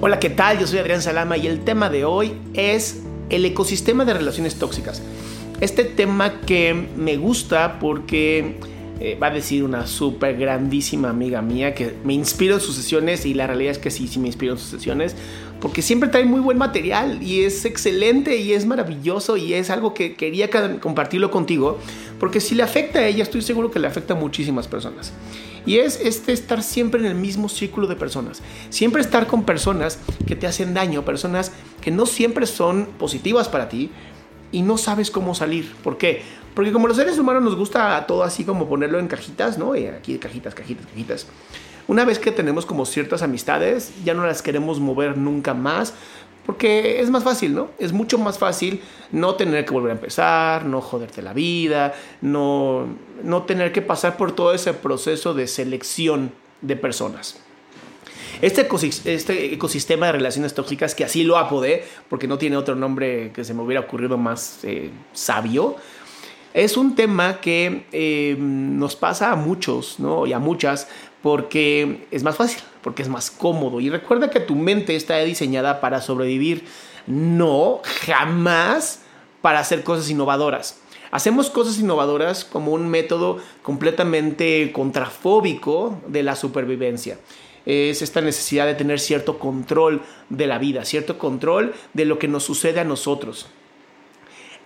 Hola, ¿qué tal? Yo soy Adrián Salama y el tema de hoy es el ecosistema de relaciones tóxicas. Este tema que me gusta porque eh, va a decir una súper grandísima amiga mía que me inspira en sus sesiones y la realidad es que sí, sí me inspiro en sus sesiones porque siempre trae muy buen material y es excelente y es maravilloso y es algo que quería compartirlo contigo porque si le afecta a ella estoy seguro que le afecta a muchísimas personas. Y es este estar siempre en el mismo círculo de personas. Siempre estar con personas que te hacen daño, personas que no siempre son positivas para ti y no sabes cómo salir. ¿Por qué? Porque como los seres humanos nos gusta todo así como ponerlo en cajitas, ¿no? Y aquí cajitas, cajitas, cajitas. Una vez que tenemos como ciertas amistades, ya no las queremos mover nunca más porque es más fácil, ¿no? Es mucho más fácil no tener que volver a empezar, no joderte la vida, no, no tener que pasar por todo ese proceso de selección de personas. Este, este ecosistema de relaciones tóxicas, que así lo apodé, porque no tiene otro nombre que se me hubiera ocurrido más eh, sabio, es un tema que eh, nos pasa a muchos, ¿no? Y a muchas, porque es más fácil, porque es más cómodo. Y recuerda que tu mente está diseñada para sobrevivir, no jamás para hacer cosas innovadoras. Hacemos cosas innovadoras como un método completamente contrafóbico de la supervivencia. Es esta necesidad de tener cierto control de la vida, cierto control de lo que nos sucede a nosotros.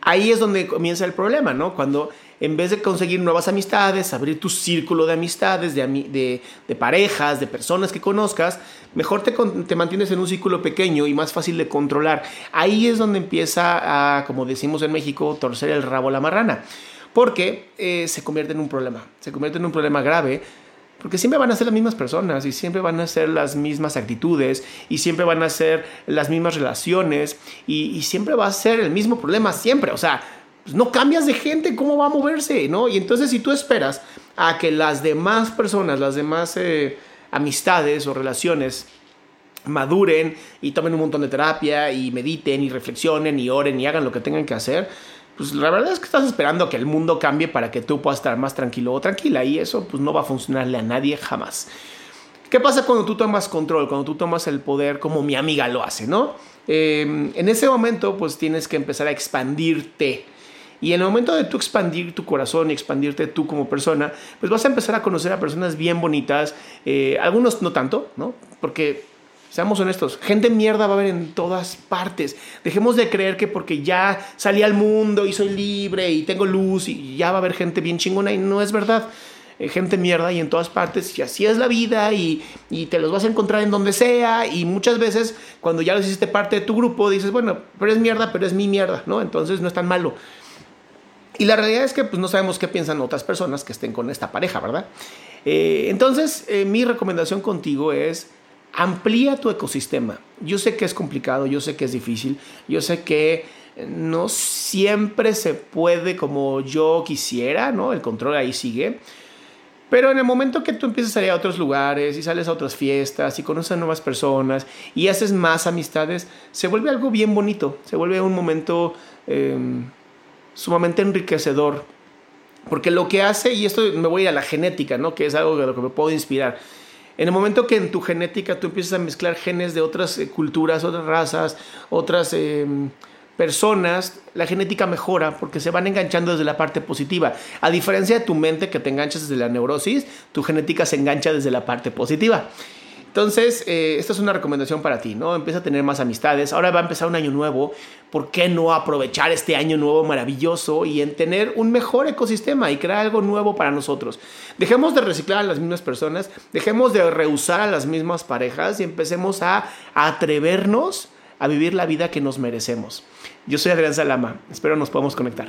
Ahí es donde comienza el problema, ¿no? Cuando en vez de conseguir nuevas amistades, abrir tu círculo de amistades, de, parejas, de personas que conozcas, mejor te, mantienes en un círculo pequeño y más fácil de controlar. Ahí es donde empieza a, como decimos en México, torcer el rabo a la marrana. Porque eh, se convierte en un problema, se convierte en un problema grave porque siempre van a ser las mismas personas y siempre van a ser las mismas actitudes y siempre van a ser las mismas relaciones y, siempre va a ser el mismo problema, siempre. O sea, pues, no cambias de gente, ¿cómo va a moverse? ¿no? Y entonces si tú esperas a que las demás personas, las demás eh, amistades o relaciones maduren y tomen un montón de terapia y mediten y reflexionen y oren y hagan lo que tengan que hacer, pues la verdad es que estás esperando que el mundo cambie para que tú puedas estar más tranquilo o tranquila y eso pues no va a funcionarle a nadie jamás. ¿Qué pasa cuando tú tomas control, cuando tú tomas el poder como mi amiga lo hace, no? Eh, en ese momento pues tienes que empezar a expandirte y en el momento de tú expandir tu corazón y expandirte tú como persona, pues vas a empezar a conocer a personas bien bonitas, eh, algunos no tanto, ¿no? Porque, seamos honestos, gente mierda va a haber en todas partes. Dejemos de creer que porque ya salí al mundo y soy libre y tengo luz y ya va a haber gente bien chingona y no es verdad. Eh, gente mierda y en todas partes y así es la vida y, y, te los vas a encontrar en donde sea y muchas veces cuando ya los hiciste parte de tu grupo dices, bueno, pero es mierda, pero es mi mierda, ¿no? Entonces no es tan malo. Y la realidad es que pues, no sabemos qué piensan otras personas que estén con esta pareja, ¿verdad? Eh, entonces, eh, mi recomendación contigo es amplía tu ecosistema. Yo sé que es complicado, yo sé que es difícil, yo sé que no siempre se puede como yo quisiera, ¿no? El control ahí sigue. Pero en el momento que tú empiezas a salir a otros lugares y sales a otras fiestas y conoces a nuevas personas y haces más amistades, se vuelve algo bien bonito, se vuelve un momento em, sumamente enriquecedor. Porque lo que hace, y esto me voy ir a la genética, ¿no? que es algo de lo que me puedo inspirar. En el momento que en tu genética tú empiezas a mezclar genes de otras eh, culturas, otras razas, otras em, personas, la genética mejora porque se van enganchando desde la parte positiva. A diferencia de tu mente que te enganchas desde la neurosis, tu genética se engancha desde la parte positiva. Entonces, eh, esta es una recomendación para ti, ¿no? Empieza a tener más amistades. Ahora va a empezar un año nuevo. ¿Por qué no aprovechar este año nuevo maravilloso y en tener un mejor ecosistema y crear algo nuevo para nosotros? Dejemos de reciclar a las mismas personas, dejemos de rehusar a las mismas parejas y empecemos a atrevernos a vivir la vida que nos merecemos. Yo soy Adrián Salama, espero nos podamos conectar.